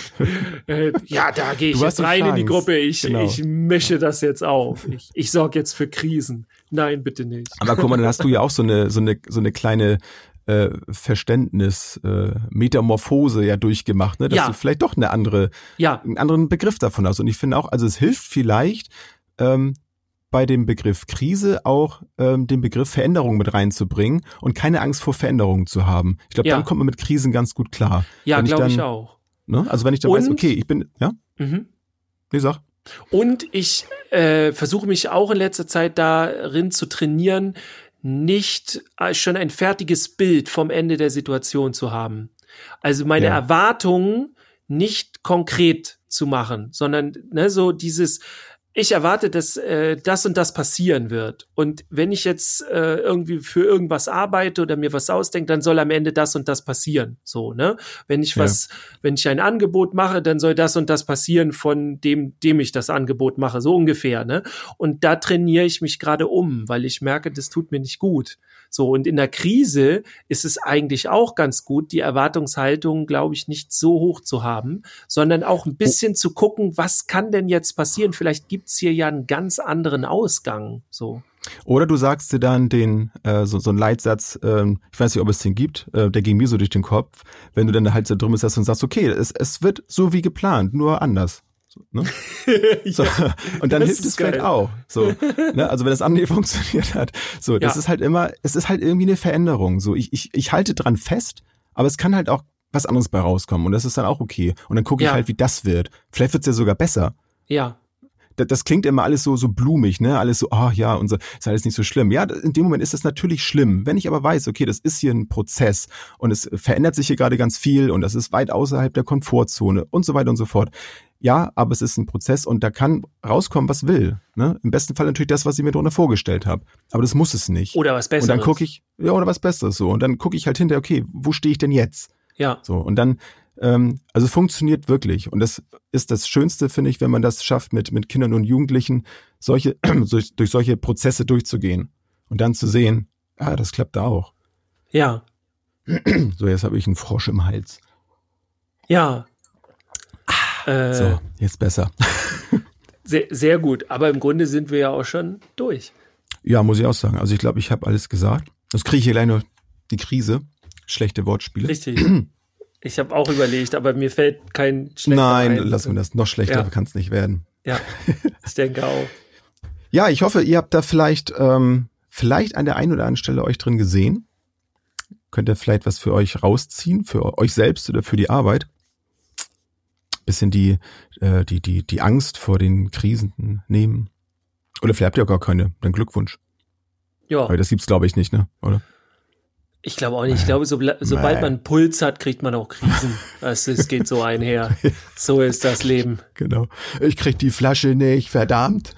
äh, ja, da gehe ich jetzt rein in die Gruppe. Ich, genau. ich mische das jetzt auf. Ich, ich sorge jetzt für Krisen. Nein, bitte nicht. Aber guck mal, dann hast du ja auch so eine, so eine, so eine kleine äh, Verständnis, äh, Metamorphose ja durchgemacht, ne? dass ja. du vielleicht doch eine andere, ja. einen anderen Begriff davon hast. Und ich finde auch, also es hilft vielleicht, ähm, bei dem Begriff Krise auch ähm, den Begriff Veränderung mit reinzubringen und keine Angst vor Veränderungen zu haben. Ich glaube, ja. dann kommt man mit Krisen ganz gut klar. Ja, glaube ich auch. Ne? Also wenn ich dann und, weiß, okay, ich bin, ja? Mhm. Nee, sag. Und ich äh, versuche mich auch in letzter Zeit darin zu trainieren, nicht äh, schon ein fertiges Bild vom Ende der Situation zu haben. Also meine ja. Erwartungen nicht konkret zu machen, sondern ne, so dieses, ich erwarte, dass äh, das und das passieren wird. Und wenn ich jetzt äh, irgendwie für irgendwas arbeite oder mir was ausdenke, dann soll am Ende das und das passieren. So, ne? Wenn ich ja. was, wenn ich ein Angebot mache, dann soll das und das passieren von dem, dem ich das Angebot mache, so ungefähr, ne? Und da trainiere ich mich gerade um, weil ich merke, das tut mir nicht gut. So, und in der Krise ist es eigentlich auch ganz gut, die Erwartungshaltung, glaube ich, nicht so hoch zu haben, sondern auch ein bisschen zu gucken, was kann denn jetzt passieren? Vielleicht gibt's hier ja einen ganz anderen Ausgang. So. Oder du sagst dir dann den, äh, so, so einen Leitsatz, ähm, ich weiß nicht, ob es den gibt, äh, der ging mir so durch den Kopf, wenn du dann halt so drum bist und sagst, okay, es, es wird so wie geplant, nur anders. Ne? [laughs] so, ja, und dann hilft es geil. vielleicht auch. So, ne? Also wenn das andere [laughs] funktioniert hat. So, das ja. ist halt immer, es ist halt irgendwie eine Veränderung. So, ich, ich, ich halte dran fest, aber es kann halt auch was anderes bei rauskommen. Und das ist dann auch okay. Und dann gucke ich ja. halt, wie das wird. Vielleicht wird es ja sogar besser. Ja. Das, das klingt immer alles so, so blumig, ne? Alles so, ah oh, ja, und so, ist alles nicht so schlimm. Ja, in dem Moment ist das natürlich schlimm. Wenn ich aber weiß, okay, das ist hier ein Prozess und es verändert sich hier gerade ganz viel und das ist weit außerhalb der Komfortzone und so weiter und so fort ja, aber es ist ein Prozess und da kann rauskommen, was will. Ne? Im besten Fall natürlich das, was ich mir darunter vorgestellt habe. Aber das muss es nicht. Oder was Besseres. Und dann gucke ich, ja, oder was Besseres so. Und dann gucke ich halt hinter, okay, wo stehe ich denn jetzt? Ja. So, und dann, ähm, also es funktioniert wirklich. Und das ist das Schönste, finde ich, wenn man das schafft, mit, mit Kindern und Jugendlichen solche, [clears throat] durch, durch solche Prozesse durchzugehen. Und dann zu sehen, ah, das klappt da auch. Ja. So, jetzt habe ich einen Frosch im Hals. Ja, äh, so, jetzt besser. [laughs] sehr, sehr gut, aber im Grunde sind wir ja auch schon durch. Ja, muss ich auch sagen. Also ich glaube, ich habe alles gesagt. Das kriege ich hier noch die Krise. Schlechte Wortspiele. Richtig. [clears throat] Ich habe auch überlegt, aber mir fällt kein schlechter Nein, ein. lassen wir das. Noch schlechter ja. kann es nicht werden. Ja, ich denke auch. [laughs] ja, ich hoffe, ihr habt da vielleicht, ähm, vielleicht an der einen oder anderen Stelle euch drin gesehen. Könnt ihr vielleicht was für euch rausziehen, für euch selbst oder für die Arbeit bisschen die, äh, die, die, die Angst vor den Krisen nehmen. Oder vielleicht habt ihr auch gar keine. Dann Glückwunsch. Ja. Aber das gibt's, glaube ich, nicht, ne? Oder? Ich glaube auch nicht. Ich glaube, so, sobald man Puls hat, kriegt man auch Krisen. Also, es geht so einher. [laughs] So ist das Leben. Genau. Ich krieg die Flasche nicht, verdammt.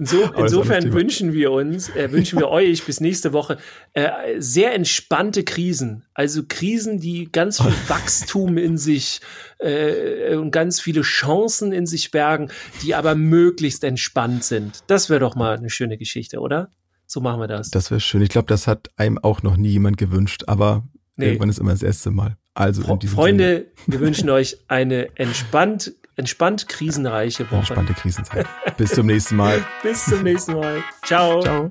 So, insofern wünschen wir uns, äh, wünschen wir euch bis nächste Woche äh, sehr entspannte Krisen. Also Krisen, die ganz viel [laughs] Wachstum in sich äh, und ganz viele Chancen in sich bergen, die aber möglichst entspannt sind. Das wäre doch mal eine schöne Geschichte, oder? So machen wir das. Das wäre schön. Ich glaube, das hat einem auch noch nie jemand gewünscht, aber nee. irgendwann ist immer das erste Mal. Also Fre Freunde, Sinne. wir wünschen [laughs] euch eine entspannt entspannt krisenreiche Woche. Entspannte Krisenzeit. Bis zum nächsten Mal. [laughs] bis zum nächsten Mal. Ciao. Ciao.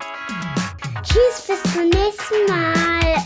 Tschüss, bis zum nächsten Mal.